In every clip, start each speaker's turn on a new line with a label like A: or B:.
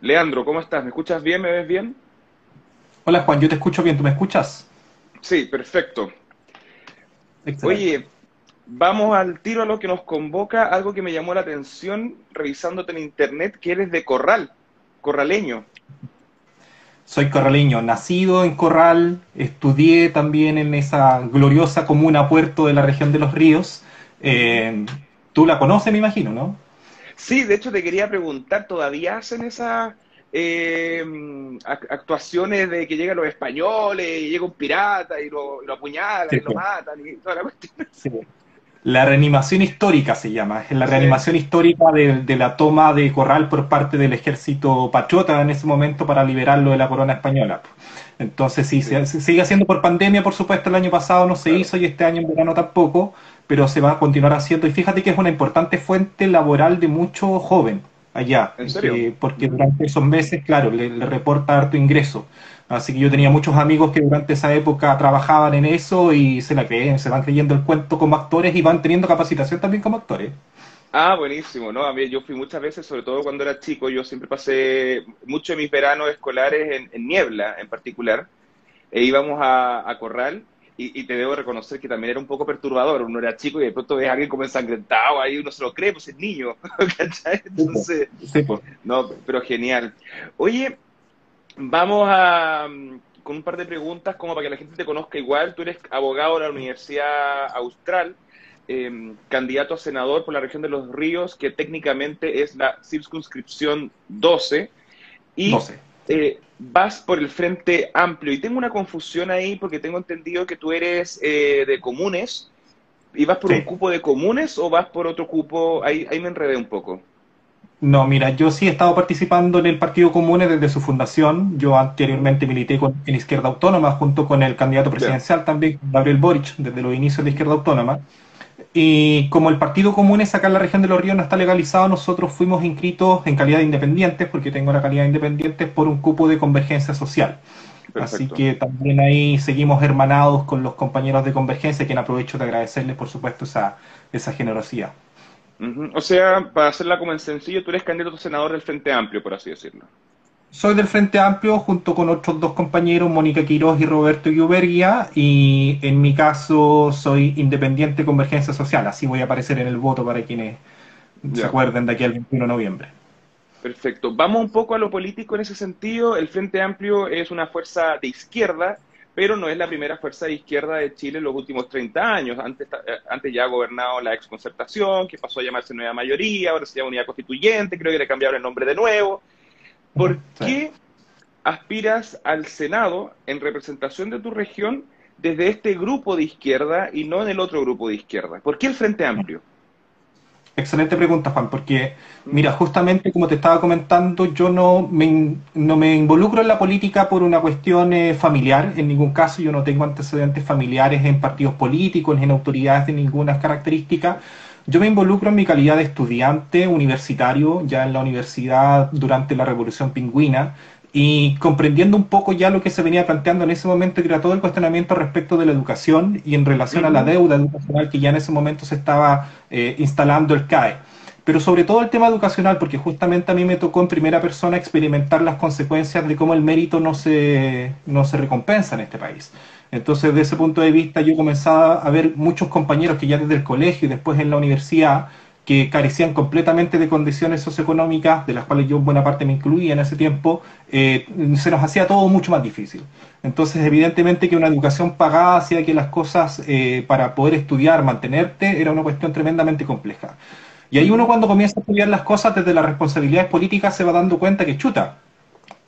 A: Leandro, ¿cómo estás? ¿Me escuchas bien? ¿Me ves bien?
B: Hola Juan, yo te escucho bien, ¿tú me escuchas?
A: Sí, perfecto. Oye, vamos al tiro a lo que nos convoca, algo que me llamó la atención revisándote en internet, que eres de Corral, corraleño.
B: Soy corraleño, nacido en Corral, estudié también en esa gloriosa comuna puerto de la región de los ríos. Eh, tú la conoces, me imagino, ¿no?
A: Sí, de hecho te quería preguntar, ¿todavía hacen esas eh, actuaciones de que llegan los españoles y llega un pirata y lo, apuñalan y lo matan y toda la cuestión? Sí.
B: La reanimación histórica se llama, es la reanimación histórica de, la toma de Corral por parte del ejército patriota en ese momento para liberarlo de la corona española. Entonces sí, Se, sigue haciendo por pandemia, por supuesto, el año pasado no se hizo y este año en verano tampoco, pero se va a continuar haciendo. Y fíjate que es una importante fuente laboral de mucho joven allá.
A: ¿En serio?
B: Eh, porque durante esos meses, claro, le, reporta harto ingreso. Así que yo tenía muchos amigos que durante esa época trabajaban en eso y se la creen, se van creyendo el cuento como actores y van teniendo capacitación también como actores.
A: Ah, buenísimo, ¿no? A mí yo fui muchas veces, sobre todo cuando era chico, yo siempre pasé mucho de mis veranos escolares en, niebla en particular, e íbamos a Corral y, te debo reconocer que también era un poco perturbador. Uno era chico y de pronto ves a alguien como ensangrentado, ahí uno se lo cree, pues es niño. ¿cachai? Entonces, no, pero genial. Oye, vamos a con un par de preguntas como para que la gente te conozca igual. Tú eres abogado de la Universidad Austral, em, candidato a senador por la región de los ríos, que técnicamente es la circunscripción 12. Y 12 eh, vas por el Frente Amplio. Y tengo una confusión ahí porque tengo entendido que tú eres eh, de comunes. ¿Y vas por un cupo de comunes o vas por otro cupo? Ahí, ahí me enredé un poco.
B: No, mira, yo sí he estado participando en el Partido Comunes desde su fundación. Yo anteriormente milité en la Izquierda Autónoma junto con el candidato presidencial también, Gabriel Boric, desde los inicios de Izquierda Autónoma. Y como el Partido Común es acá en la región de los ríos no está legalizado, nosotros fuimos inscritos en calidad de independientes, porque tengo la calidad de independientes, por un cupo de convergencia social. Así que también ahí seguimos hermanados con los compañeros de Convergencia, quien aprovecho de agradecerles, por supuesto, esa, esa generosidad.
A: O sea, para hacerla como en sencillo, tú eres candidato a senador del Frente Amplio, por así decirlo.
B: Soy del Frente Amplio junto con otros dos compañeros, Mónica Quiroz y Roberto Guberguía, y en mi caso soy independiente Convergencia Social, así voy a aparecer en el voto para quienes se acuerden de aquí al 21 de noviembre.
A: Perfecto. Vamos un poco a lo político en ese sentido. El Frente Amplio es una fuerza de izquierda, pero no es la primera fuerza de izquierda de Chile en los últimos 30 años. Antes, eh, antes ya ha gobernado la exconcertación, que pasó a llamarse Nueva Mayoría, ahora se llama Unidad Constituyente, creo que le cambiaron el nombre de nuevo. ¿Por qué aspiras al Senado en representación de tu región desde este grupo de izquierda y no en el otro grupo de izquierda? ¿Por qué el Frente Amplio?
B: Excelente pregunta, Juan, porque, mira, justamente como te estaba comentando, yo no me, no me involucro en la política por una cuestión eh, familiar, en ningún caso yo no tengo antecedentes familiares en partidos políticos, en autoridades de ninguna característica, yo me involucro en mi calidad de estudiante universitario, ya en la universidad durante la Revolución Pingüina, y comprendiendo un poco ya lo que se venía planteando en ese momento, que era todo el cuestionamiento respecto de la educación y en relación a la deuda educacional que ya en ese momento se estaba eh, instalando el CAE. Pero sobre todo el tema educacional, porque justamente a mí me tocó en primera persona experimentar las consecuencias de cómo el mérito no se, no se recompensa en este país. Entonces, desde ese punto de vista, yo comenzaba a ver muchos compañeros que ya desde el colegio y después en la universidad, que carecían completamente de condiciones socioeconómicas, de las cuales yo buena parte me incluía en ese tiempo, eh, se nos hacía todo mucho más difícil. Entonces, evidentemente que una educación pagada hacía que las cosas eh, para poder estudiar, mantenerte, era una cuestión tremendamente compleja. Y ahí uno cuando comienza a estudiar las cosas desde las responsabilidades políticas se va dando cuenta que chuta,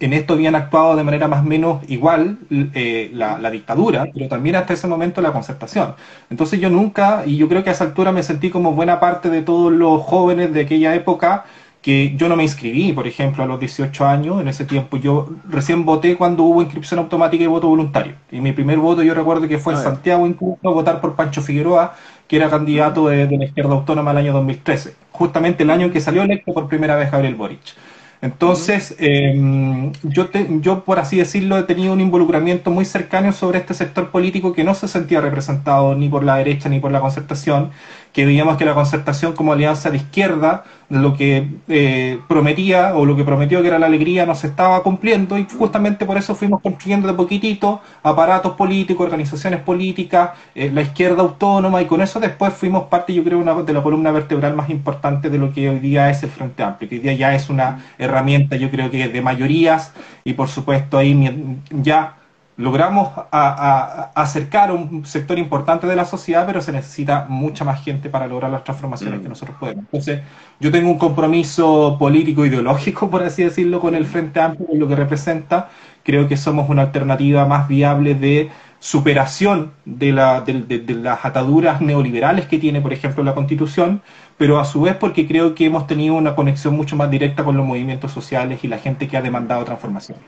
B: en esto habían actuado de manera más o menos igual eh, la, dictadura, pero también hasta ese momento la concertación. Entonces yo nunca, y yo creo que a esa altura me sentí como buena parte de todos los jóvenes de aquella época, que yo no me inscribí, por ejemplo, a los 18 años, en ese tiempo yo recién voté cuando hubo inscripción automática y voto voluntario. Y mi primer voto yo recuerdo que fue en Santiago incluso votar por Pancho Figueroa, que era candidato de, de la izquierda autónoma el año 2013, justamente el año en que salió electo por primera vez Gabriel Boric. Entonces, em, yo, yo, por así decirlo, he tenido un involucramiento muy cercano sobre este sector político que no se sentía representado ni por la derecha ni por la concertación, que veíamos que la concertación como alianza de izquierda, lo que eh, prometía o lo que prometió que era la alegría no se estaba cumpliendo y justamente por eso fuimos construyendo de poquitito aparatos políticos, organizaciones políticas, eh, la izquierda autónoma y con eso después fuimos parte, yo creo, una, de la columna vertebral más importante de lo que hoy día es el Frente Amplio, que hoy día ya es una herramienta, yo creo que de mayorías y por supuesto ahí ya logramos acercar a un sector importante de la sociedad, pero se necesita mucha más gente para lograr las transformaciones mm. que nosotros podemos. Entonces, yo tengo un compromiso político ideológico, por así decirlo, con el Frente Amplio, con lo que representa. Creo que somos una alternativa más viable de superación de, de las ataduras neoliberales que tiene, por ejemplo, la Constitución, pero a su vez porque creo que hemos tenido una conexión mucho más directa con los movimientos sociales y la gente que ha demandado transformación.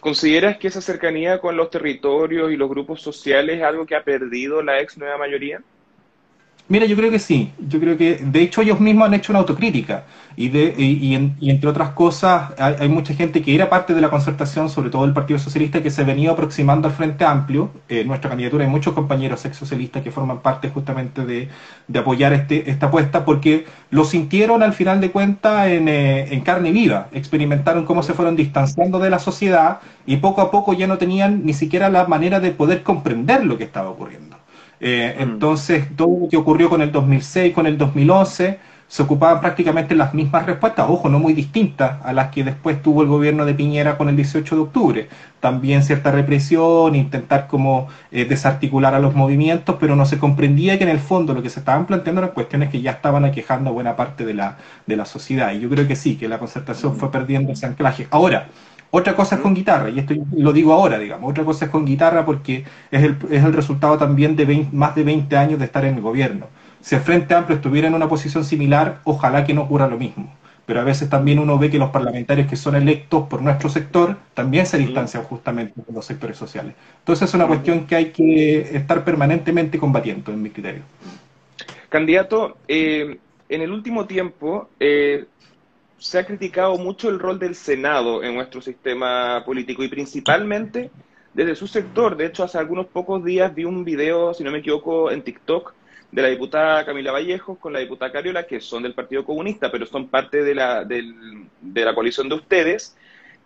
A: ¿Consideras que esa cercanía con los territorios y los grupos sociales es algo que ha perdido la ex nueva mayoría?
B: Mira, yo creo que sí. Yo creo que, de hecho, ellos mismos han hecho una autocrítica. Y, de, y, entre otras cosas, hay, mucha gente que era parte de la concertación, sobre todo el Partido Socialista, que se venía aproximando al Frente Amplio. Eh, nuestra candidatura hay muchos compañeros ex socialistas que forman parte justamente de, apoyar este, esta apuesta, porque lo sintieron al final de cuentas en, eh, en carne viva. Experimentaron cómo se fueron distanciando de la sociedad y poco a poco ya no tenían ni siquiera la manera de poder comprender lo que estaba ocurriendo. Eh, mm. Entonces, todo lo que ocurrió con el 2006, con el 2011, se ocupaban prácticamente las mismas respuestas, ojo, no muy distintas a las que después tuvo el gobierno de Piñera con el 18 de octubre. También cierta represión, intentar como eh, desarticular a los movimientos, pero no se comprendía que en el fondo lo que se estaban planteando eran cuestiones que ya estaban aquejando a buena parte de la, de la sociedad. Y yo creo que sí, que la concertación fue perdiendo ese anclaje. Ahora, otra cosa es con guitarra, y esto lo digo ahora, digamos, otra cosa es con guitarra porque es el, es el resultado también de más de 20 años de estar en el gobierno. Si el Frente Amplio estuviera en una posición similar, ojalá que no ocurra lo mismo. Pero a veces también uno ve que los parlamentarios que son electos por nuestro sector también se distancian justamente de los sectores sociales. Entonces es una cuestión que hay que estar permanentemente combatiendo, en mi criterio.
A: Candidato, eh, en el último tiempo eh, se ha criticado mucho el rol del Senado en nuestro sistema político y principalmente desde su sector. De hecho, hace algunos pocos días vi un video, si no me equivoco, en TikTok de la diputada Camila Vallejos con la diputada Cariola, que son del Partido Comunista, pero son parte de la, de la coalición de ustedes,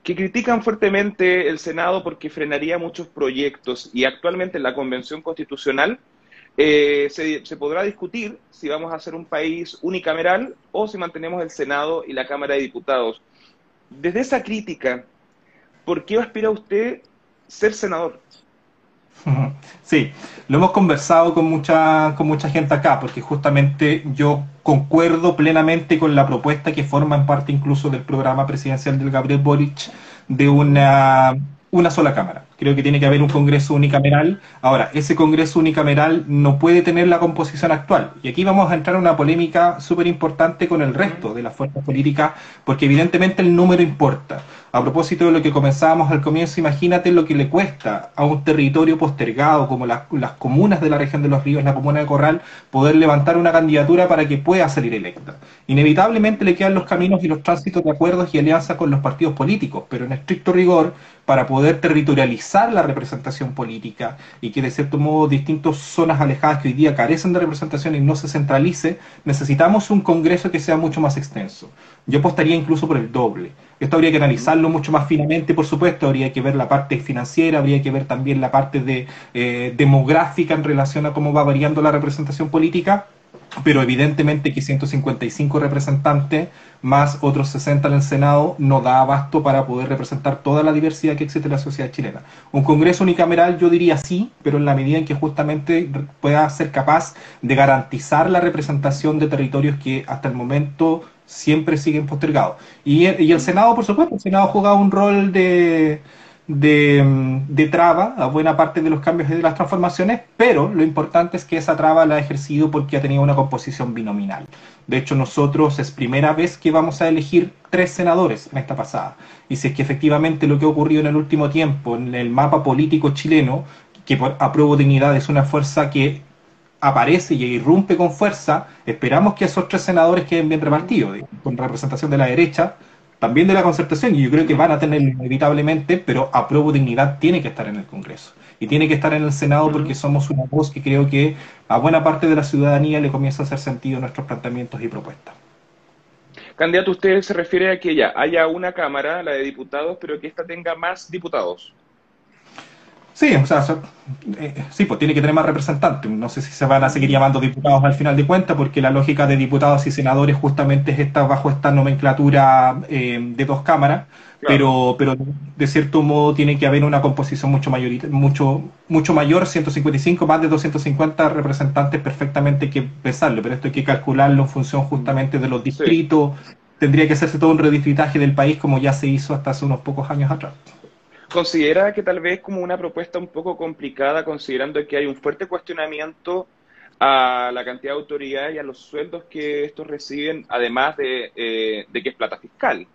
A: que critican fuertemente el Senado porque frenaría muchos proyectos y actualmente en la Convención Constitucional eh, se, podrá discutir si vamos a ser un país unicameral o si mantenemos el Senado y la Cámara de Diputados. Desde esa crítica, ¿por qué aspira usted ser senador?
B: Sí, lo hemos conversado con mucha, con mucha gente acá, porque justamente yo concuerdo plenamente con la propuesta que forma en parte incluso del programa presidencial del Gabriel Boric de una, una sola Cámara creo que tiene que haber un Congreso unicameral. Ahora, ese Congreso unicameral no puede tener la composición actual. Y aquí vamos a entrar en una polémica súper importante con el resto de las fuerzas políticas, porque evidentemente el número importa. A propósito de lo que comenzábamos al comienzo, imagínate lo que le cuesta a un territorio postergado como las, comunas de la región de los ríos, la comuna de Corral, poder levantar una candidatura para que pueda salir electa. Inevitablemente le quedan los caminos y los tránsitos de acuerdos y alianzas con los partidos políticos, pero en estricto rigor, para poder territorializar la representación política y que de cierto modo distintas zonas alejadas que hoy día carecen de representación y no se centralice, necesitamos un Congreso que sea mucho más extenso. Yo apostaría incluso por el doble. Esto habría que analizarlo mucho más finamente, por supuesto, habría que ver la parte financiera, habría que ver también la parte de, eh, demográfica en relación a cómo va variando la representación política, pero evidentemente que 155 representantes más otros 60 en el Senado no da abasto para poder representar toda la diversidad que existe en la sociedad chilena. Un Congreso unicameral yo diría sí, pero en la medida en que justamente pueda ser capaz de garantizar la representación de territorios que hasta el momento siempre siguen postergados. Y, el Senado, por supuesto, el Senado jugado un rol de, de, traba a buena parte de los cambios y de las transformaciones, pero lo importante es que esa traba la ha ejercido porque ha tenido una composición binominal. De hecho, nosotros es primera vez que vamos a elegir tres senadores en esta pasada. Y si es que efectivamente lo que ha ocurrido en el último tiempo en el mapa político chileno, que por apruebo dignidad es una fuerza que aparece y irrumpe con fuerza, esperamos que esos tres senadores queden bien repartidos, con representación de la derecha, también de la concertación, y yo creo que van a tener inevitablemente, pero apruebo dignidad tiene que estar en el Congreso y tiene que estar en el Senado porque somos una voz que creo que a buena parte de la ciudadanía le comienza a hacer sentido nuestros planteamientos y propuestas.
A: Candidato, usted se refiere a que ya haya una Cámara, la de diputados, pero que ésta tenga más diputados.
B: Sí, o sea, eh, sí, pues tiene que tener más representantes. No sé si se van a seguir llamando diputados al final de cuentas, porque la lógica de diputados y senadores justamente es esta bajo esta nomenclatura eh, de dos cámaras pero, pero de cierto modo tiene que haber una composición mucho, mucho, mucho mayor, 155, más de 250 representantes perfectamente que pesarlo, pero esto hay que calcularlo en función justamente de los distritos, tendría que hacerse todo un redistritaje del país como ya se hizo hasta hace unos pocos años atrás.
A: ¿Considera que tal vez como una propuesta un poco complicada, considerando que hay un fuerte cuestionamiento a la cantidad de autoridades y a los sueldos que estos reciben, además de, eh, de que es plata fiscal?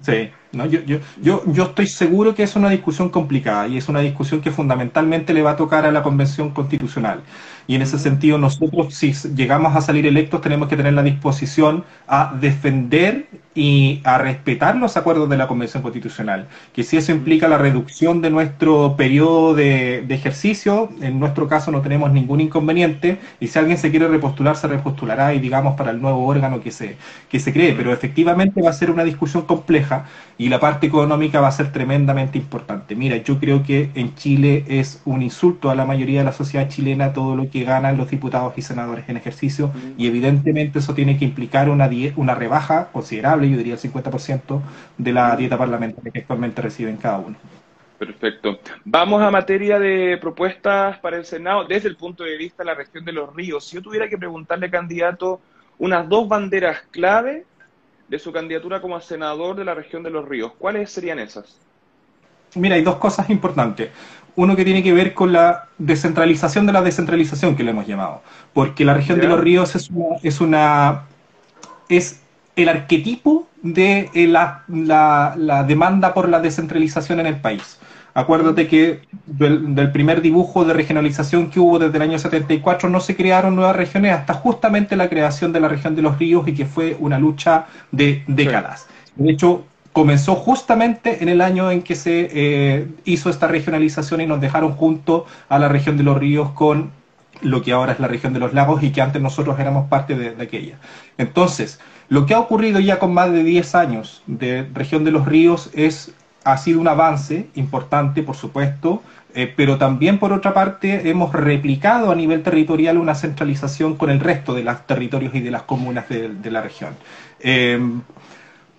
B: Sí, no, yo, yo, yo, yo estoy seguro que es una discusión complicada y es una discusión que fundamentalmente le va a tocar a la Convención Constitucional. Y en ese sentido, nosotros, si llegamos a salir electos, tenemos que tener la disposición a defender y a respetar los acuerdos de la Convención Constitucional. Que si eso implica la reducción de nuestro periodo de, ejercicio, en nuestro caso no tenemos ningún inconveniente. Y si alguien se quiere repostular, se repostulará y digamos para el nuevo órgano que se, que se cree. Pero efectivamente va a ser una discusión compleja y la parte económica va a ser tremendamente importante. Mira, yo creo que en Chile es un insulto a la mayoría de la sociedad chilena todo lo ganan los diputados y senadores en ejercicio y evidentemente eso tiene que implicar una, una rebaja considerable, yo diría el 50% de la dieta parlamentaria que actualmente reciben cada uno.
A: Perfecto. Vamos a materia de propuestas para el Senado desde el punto de vista de la región de los ríos. Si yo tuviera que preguntarle, candidato, unas dos banderas clave de su candidatura como senador de la región de los ríos, ¿cuáles serían esas?
B: Mira, hay dos cosas importantes. Uno que tiene que ver con la descentralización de la descentralización que le hemos llamado, porque la región de los ríos es una, es una es el arquetipo de eh, la, la, demanda por la descentralización en el país. Acuérdate que del, primer dibujo de regionalización que hubo desde el año 74 no se crearon nuevas regiones hasta justamente la creación de la región de los ríos y que fue una lucha de décadas. De hecho, comenzó justamente en el año en que se eh, hizo esta regionalización y nos dejaron junto a la región de los ríos con lo que ahora es la región de los lagos y que antes nosotros éramos parte de, aquella. Entonces, lo que ha ocurrido ya con más de 10 años de región de los ríos es, ha sido un avance importante, por supuesto, eh, pero también por otra parte hemos replicado a nivel territorial una centralización con el resto de los territorios y de las comunas de, la región. Eh,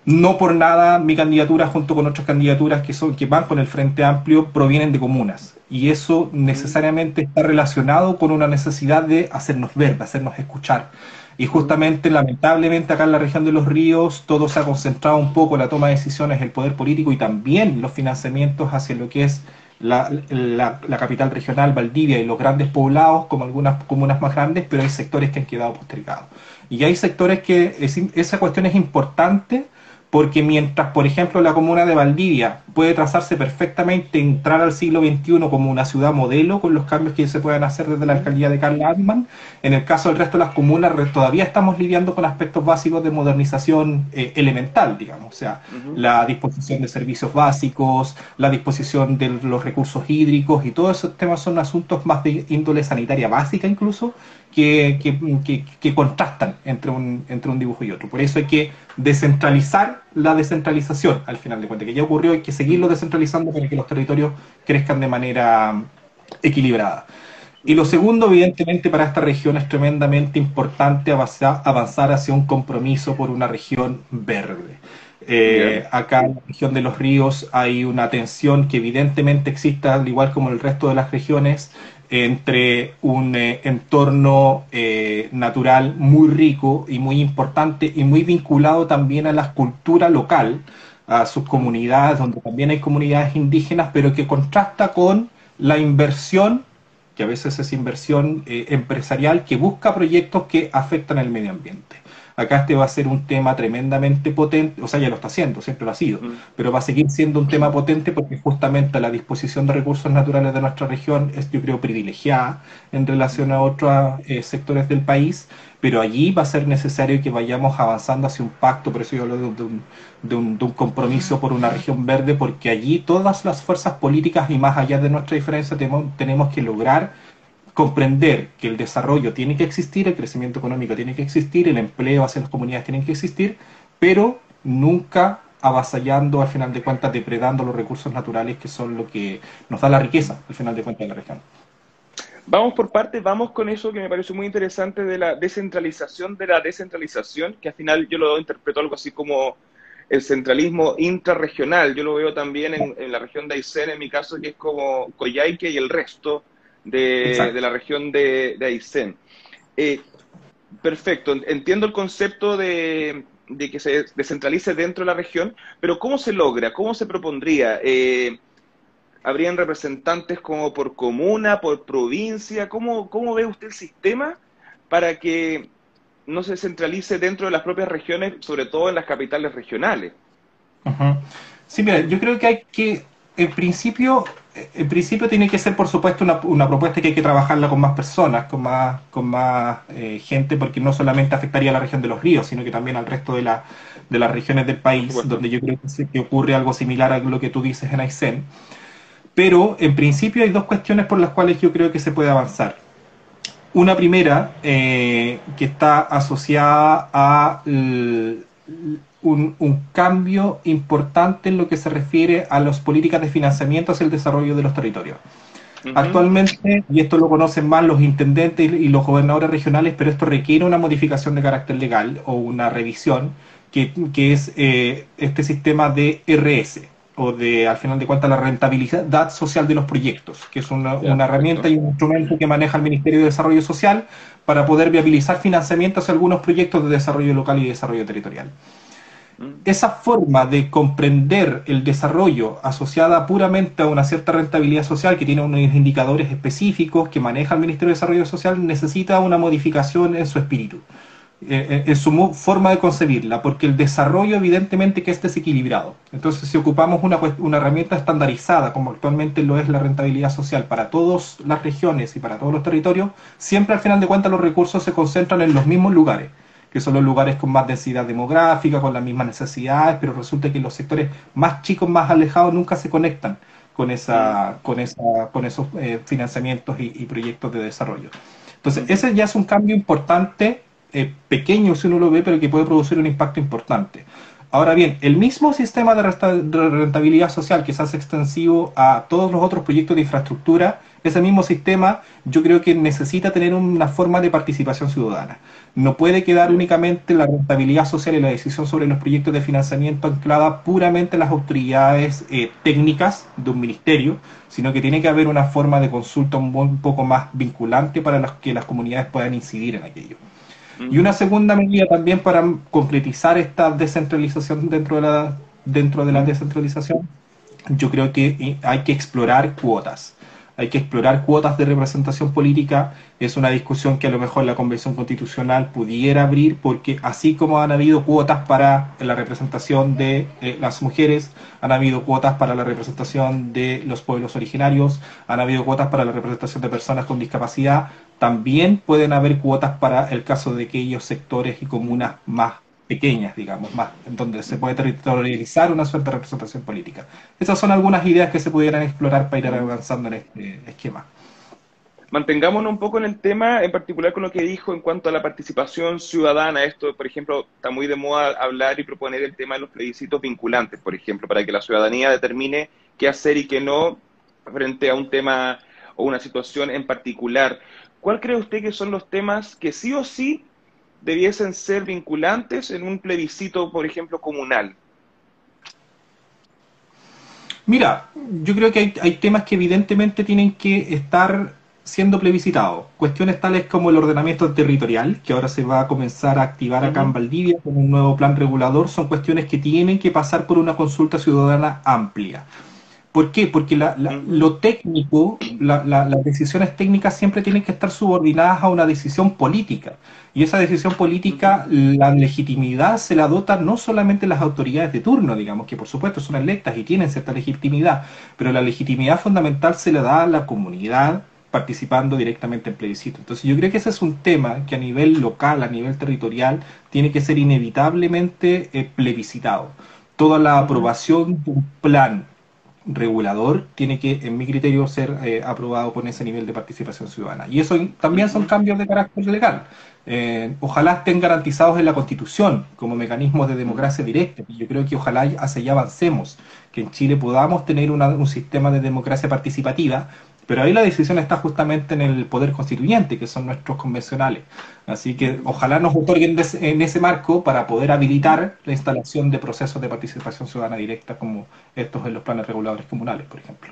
B: no por nada mi candidatura junto con otras candidaturas que son que van con el Frente Amplio provienen de comunas y eso necesariamente está relacionado con una necesidad de hacernos ver, de hacernos escuchar. Y justamente, lamentablemente, acá en la región de los ríos, todo se ha concentrado un poco en la toma de decisiones, el poder político y también los financiamientos hacia lo que es la, capital regional, Valdivia, y los grandes poblados, como algunas comunas más grandes, pero hay sectores que han quedado postergados. Y hay sectores que esa cuestión es importante porque mientras, por ejemplo, la comuna de Valdivia puede trazarse perfectamente, entrar al siglo XXI como una ciudad modelo con los cambios que se pueden hacer desde la alcaldía de Carl Adman, en el caso del resto de las comunas todavía estamos lidiando con aspectos básicos de modernización eh, elemental, digamos, o sea, la disposición de servicios básicos, la disposición de los recursos hídricos y todos esos temas son asuntos más de índole sanitaria básica incluso, que, que, contrastan entre un, entre un dibujo y otro. Por eso hay que descentralizar la descentralización, al final de cuentas, que ya ocurrió, hay que seguirlo descentralizando para que los territorios crezcan de manera equilibrada. Y lo segundo, evidentemente, para esta región es tremendamente importante avanzar, avanzar hacia un compromiso por una región verde. Eh, acá en la región de los ríos hay una tensión que evidentemente existe, al igual como en el resto de las regiones, entre un eh, entorno eh, natural muy rico y muy importante y muy vinculado también a la cultura local, a sus comunidades, donde también hay comunidades indígenas, pero que contrasta con la inversión, que a veces es inversión eh, empresarial, que busca proyectos que afectan al medio ambiente. Acá este va a ser un tema tremendamente potente, o sea, ya lo está haciendo, siempre lo ha sido, pero va a seguir siendo un tema potente porque justamente la disposición de recursos naturales de nuestra región es, yo creo, privilegiada en relación a otros eh, sectores del país, pero allí va a ser necesario que vayamos avanzando hacia un pacto, por eso yo hablo de un, de un, de un compromiso por una región verde, porque allí todas las fuerzas políticas y más allá de nuestra diferencia tenemos, tenemos que lograr comprender que el desarrollo tiene que existir, el crecimiento económico tiene que existir, el empleo hacia las comunidades tiene que existir, pero nunca avasallando, al final de cuentas, depredando los recursos naturales que son lo que nos da la riqueza, al final de cuentas, de la región.
A: Vamos por partes, vamos con eso que me parece muy interesante de la descentralización de la descentralización, que al final yo lo interpreto algo así como el centralismo intrarregional. Yo lo veo también en, la región de Aysén, en mi caso, que es como Coyhaique y el resto de, la región de, de Aysén. Eh, perfecto, entiendo el concepto de, que se descentralice dentro de la región, pero ¿cómo se logra? ¿Cómo se propondría? Eh, ¿Habrían representantes como por comuna, por provincia? ¿Cómo, ¿Cómo ve usted el sistema para que no se centralice dentro de las propias regiones, sobre todo en las capitales regionales?
B: Sí, mira, yo creo que hay que, en principio, en principio tiene que ser, por supuesto, una, una, propuesta que hay que trabajarla con más personas, con más, con más eh, gente, porque no solamente afectaría a la región de los ríos, sino que también al resto de, la, de las regiones del país, donde yo creo que, que, ocurre algo similar a lo que tú dices en Aysén. Pero, en principio, hay dos cuestiones por las cuales yo creo que se puede avanzar. Una primera, eh, que está asociada a un, cambio importante en lo que se refiere a las políticas de financiamiento hacia el desarrollo de los territorios. Actualmente, y esto lo conocen más los intendentes y los gobernadores regionales, pero esto requiere una modificación de carácter legal o una revisión, que, es eh, este sistema de RS, o de, al final de cuentas, la rentabilidad social de los proyectos, que es una, una herramienta y un instrumento que maneja el Ministerio de Desarrollo Social para poder viabilizar financiamientos a algunos proyectos de desarrollo local y desarrollo territorial. Mm. Esa forma de comprender el desarrollo asociada puramente a una cierta rentabilidad social que tiene unos indicadores específicos que maneja el Ministerio de Desarrollo Social necesita una modificación en su espíritu, eh, eh, en su forma de concebirla, porque el desarrollo evidentemente que es desequilibrado. Entonces, si ocupamos una, una herramienta estandarizada, como actualmente lo es la rentabilidad social para todas las regiones y para todos los territorios, siempre al final de cuentas los recursos se concentran en los mismos lugares que son los lugares con más densidad demográfica, con las mismas necesidades, pero resulta que los sectores más chicos, más alejados, nunca se conectan con, esa, con, esa, con esos eh, financiamientos y, proyectos de desarrollo. Entonces, ese ya es un cambio importante, eh, pequeño si uno lo ve, pero que puede producir un impacto importante. Ahora bien, el mismo sistema de rentabilidad social que se hace extensivo a todos los otros proyectos de infraestructura, ese mismo sistema yo creo que necesita tener una forma de participación ciudadana. No puede quedar únicamente la rentabilidad social y la decisión sobre los proyectos de financiamiento anclada puramente en las autoridades eh, técnicas de un ministerio, sino que tiene que haber una forma de consulta un, poco más vinculante para que las comunidades puedan incidir en aquello. Y una segunda medida también para concretizar esta descentralización dentro de la, dentro de la descentralización, yo creo que eh, hay que explorar cuotas hay que explorar cuotas de representación política. Es una discusión que a lo mejor la Convención Constitucional pudiera abrir, porque así como han habido cuotas para la representación de eh, las mujeres, han habido cuotas para la representación de los pueblos originarios, han habido cuotas para la representación de personas con discapacidad, también pueden haber cuotas para el caso de aquellos sectores y comunas más pequeñas, digamos, más, donde se puede territorializar una suerte de representación política. Esas son algunas ideas que se pudieran explorar para ir avanzando en este esquema.
A: Mantengámonos un poco en el tema, en particular con lo que dijo en cuanto a la participación ciudadana. Esto, por ejemplo, está muy de moda hablar y proponer el tema de los plebiscitos vinculantes, por ejemplo, para que la ciudadanía determine qué hacer y qué no frente a un tema o una situación en particular. ¿Cuál cree usted que son los temas que sí o sí debiesen ser vinculantes en un plebiscito, por ejemplo, comunal?
B: Mira, yo creo que hay, temas que evidentemente tienen que estar siendo plebiscitados. Cuestiones tales como el ordenamiento territorial, que ahora se va a comenzar a activar acá en Valdivia con un nuevo plan regulador, son cuestiones que tienen que pasar por una consulta ciudadana amplia. ¿Por qué? Porque lo técnico, las decisiones técnicas siempre tienen que estar subordinadas a una decisión política. Y esa decisión política, la legitimidad se la dota no solamente las autoridades de turno, digamos, que por supuesto son electas y tienen cierta legitimidad, pero la legitimidad fundamental se la da a la comunidad participando directamente en plebiscito. Entonces yo creo que ese es un tema que a nivel local, a nivel territorial, tiene que ser inevitablemente eh, plebiscitado. Toda la aprobación de un plan regulador tiene que, en mi criterio, ser eh, aprobado con ese nivel de participación ciudadana. Y eso también son cambios de carácter legal. Eh, ojalá estén garantizados en la Constitución como mecanismos de democracia directa. Y yo creo que ojalá hacia allá avancemos, que en Chile podamos tener un sistema de democracia participativa pero ahí la decisión está justamente en el poder constituyente, que son nuestros convencionales. Así que ojalá nos otorguen en ese marco para poder habilitar la instalación de procesos de participación ciudadana directa como estos en los planes reguladores comunales, por ejemplo.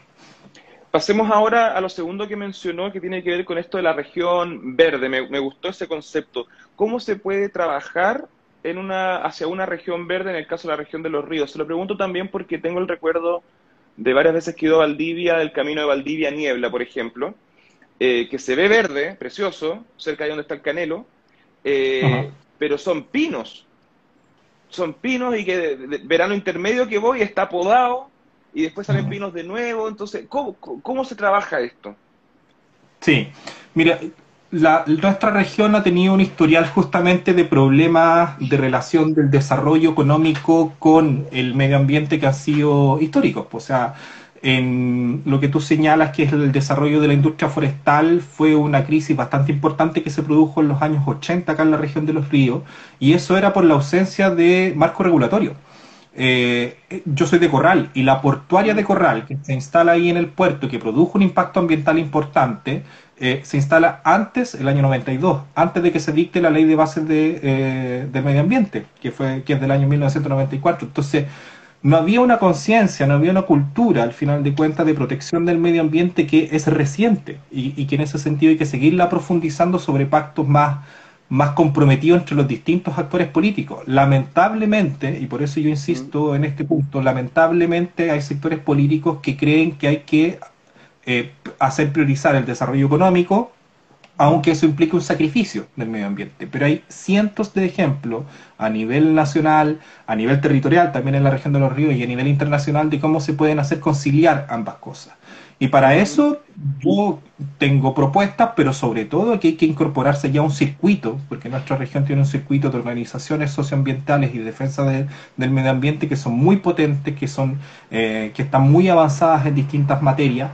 A: Pasemos ahora a lo segundo que mencionó, que tiene que ver con esto de la región verde. Me, gustó ese concepto. ¿Cómo se puede trabajar en una, hacia una región verde en el caso de la región de los ríos? Se lo pregunto también porque tengo el recuerdo de varias veces que he ido a Valdivia, del camino de Valdivia Niebla, por ejemplo, eh, que se ve verde, precioso, cerca de donde está el Canelo, eh, pero son pinos. Son pinos y que de, verano intermedio que voy está podado y después salen pinos de nuevo. Entonces, ¿cómo, ¿cómo se trabaja esto?
B: Sí, mira, nuestra región ha tenido un historial justamente de problemas de relación del desarrollo económico con el medio ambiente que han sido históricos. O sea, en lo que tú señalas que es el desarrollo de la industria forestal fue una crisis bastante importante que se produjo en los años 80 acá en la región de los ríos y eso era por la ausencia de marco regulatorio. Eh, yo soy de Corral y la portuaria de Corral que se instala ahí en el puerto que produjo un impacto ambiental importante eh, se instala antes, el año 92, antes de que se dicte la ley de bases de, eh, medio ambiente, que, fue, que es del año 1994. Entonces, no había una conciencia, no había una cultura, al final de cuentas, de protección del medio ambiente que es reciente y, que en ese sentido hay que seguirla profundizando sobre pactos más, más comprometidos entre los distintos actores políticos. Lamentablemente, y por eso yo insisto en este punto, lamentablemente hay sectores políticos que creen que hay que eh, hacer priorizar el desarrollo económico, aunque eso implique un sacrificio del medio ambiente. Pero hay cientos de ejemplos a nivel nacional, a nivel territorial, también en la región de los ríos y a nivel internacional de cómo se pueden hacer conciliar ambas cosas. Y para eso yo tengo propuestas, pero sobre todo que hay que incorporarse ya a un circuito, porque nuestra región tiene un circuito de organizaciones socioambientales y defensa del medio ambiente que son muy potentes, que, son, eh, que están muy avanzadas en distintas materias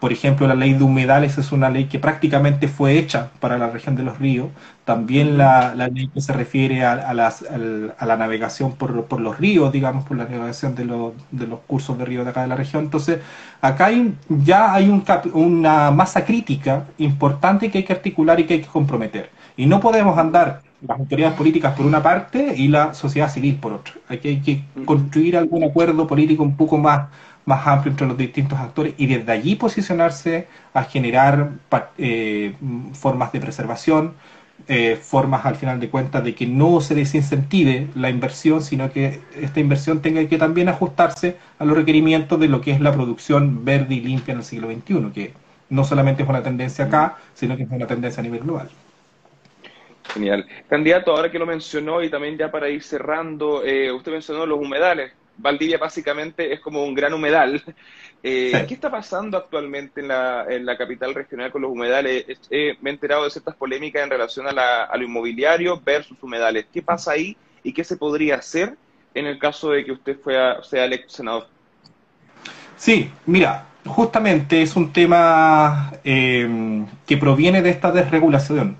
B: por ejemplo, la ley de humedales es una ley que prácticamente fue hecha para la región de los ríos. También la, ley que se refiere a, la navegación por, los ríos, digamos, por la navegación de, los cursos de ríos de acá de la región. Entonces, acá hay, ya hay una masa crítica importante que hay que articular y que hay que comprometer. Y no podemos andar las autoridades políticas por una parte y la sociedad civil por otra. Aquí hay que construir algún acuerdo político un poco más más amplio entre los distintos actores y desde allí posicionarse a generar eh, formas de preservación, eh, formas al final de cuentas de que no se desincentive la inversión, sino que esta inversión tenga que también ajustarse a los requerimientos de lo que es la producción verde y limpia en el siglo XXI, que no solamente es una tendencia acá, sino que es una tendencia a nivel global.
A: Genial. Candidato, ahora que lo mencionó y también ya para ir cerrando, eh, usted mencionó los humedales. Valdivia básicamente es como un gran humedal. Eh, ¿Qué está pasando actualmente en la, en la capital regional con los humedales? me he enterado de ciertas polémicas en relación a, la, a, lo inmobiliario versus humedales. ¿Qué pasa ahí y qué se podría hacer en el caso de que usted sea electo senador?
B: Sí, mira, justamente es un tema eh, que proviene de esta desregulación.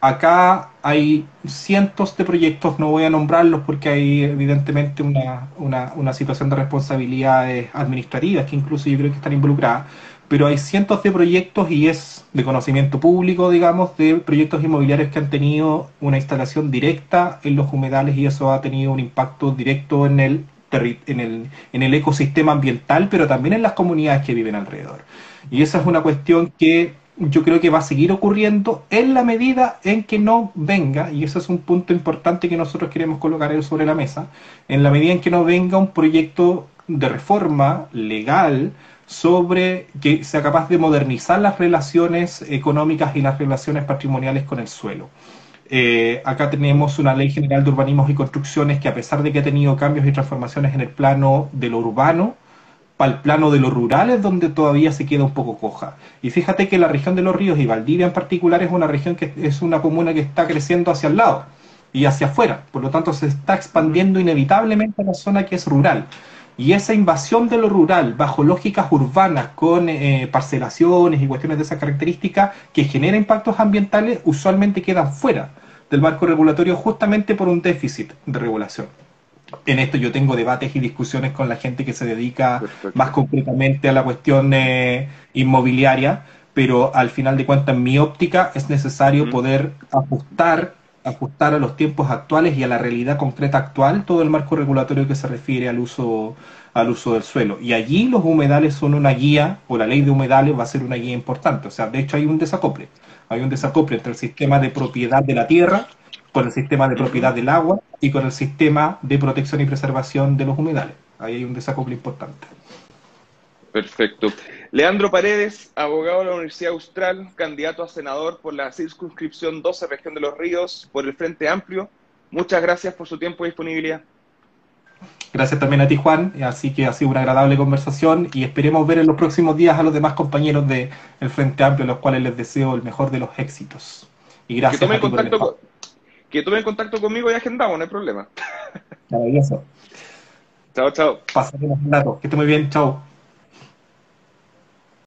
B: Acá hay cientos de proyectos, no voy a nombrarlos porque hay evidentemente una, una, situación de responsabilidades administrativas que incluso yo creo que están involucradas, pero hay cientos de proyectos y es de conocimiento público, digamos, de proyectos inmobiliarios que han tenido una instalación directa en los humedales y eso ha tenido un impacto directo en el, en el, en el ecosistema ambiental, pero también en las comunidades que viven alrededor. Y esa es una cuestión que yo creo que va a seguir ocurriendo en la medida en que no venga, y ese es un punto importante que nosotros queremos colocar sobre la mesa, en la medida en que no venga un proyecto de reforma legal sobre que sea capaz de modernizar las relaciones económicas y las relaciones patrimoniales con el suelo. Eh, acá tenemos una ley general de urbanismos y construcciones que a pesar de que ha tenido cambios y transformaciones en el plano de lo urbano, para el plano de lo rural es donde todavía se queda un poco coja. Y fíjate que la región de los ríos y Valdivia en particular es una región que es una comuna que está creciendo hacia el lado y hacia afuera. Por lo tanto, se está expandiendo inevitablemente a la zona que es rural. Y esa invasión de lo rural bajo lógicas urbanas con eh, parcelaciones y cuestiones de esa característica que genera impactos ambientales usualmente quedan fuera del marco regulatorio justamente por un déficit de regulación. En esto yo tengo debates y discusiones con la gente que se dedica más concretamente a la cuestión eh, inmobiliaria, pero al final de cuentas en mi óptica es necesario poder ajustar ajustar a los tiempos actuales y a la realidad concreta actual todo el marco regulatorio que se refiere al uso al uso del suelo. Y allí los humedales son una guía, o la ley de humedales va a ser una guía importante. O sea, de hecho hay un desacople. Hay un desacople entre el sistema de propiedad de la tierra, con el sistema de propiedad del agua y con el sistema de protección y preservación de los humedales. Ahí hay un desacople importante.
A: Perfecto. Leandro Paredes, abogado de la Universidad Austral, candidato a senador por la circunscripción 12, región de los ríos, por el Frente Amplio. Muchas gracias por su tiempo y disponibilidad.
B: Gracias también a ti, Juan. Así que ha sido una agradable conversación y esperemos ver en los próximos días a los demás compañeros del Frente Amplio, a los cuales les deseo el mejor de los éxitos. Y gracias.
A: Que tomen, contacto, que tomen contacto conmigo y agendamos, no hay problema.
B: Maravilloso.
A: Chao, chao.
B: Pasaremos un rato. Que esté muy bien. Chao.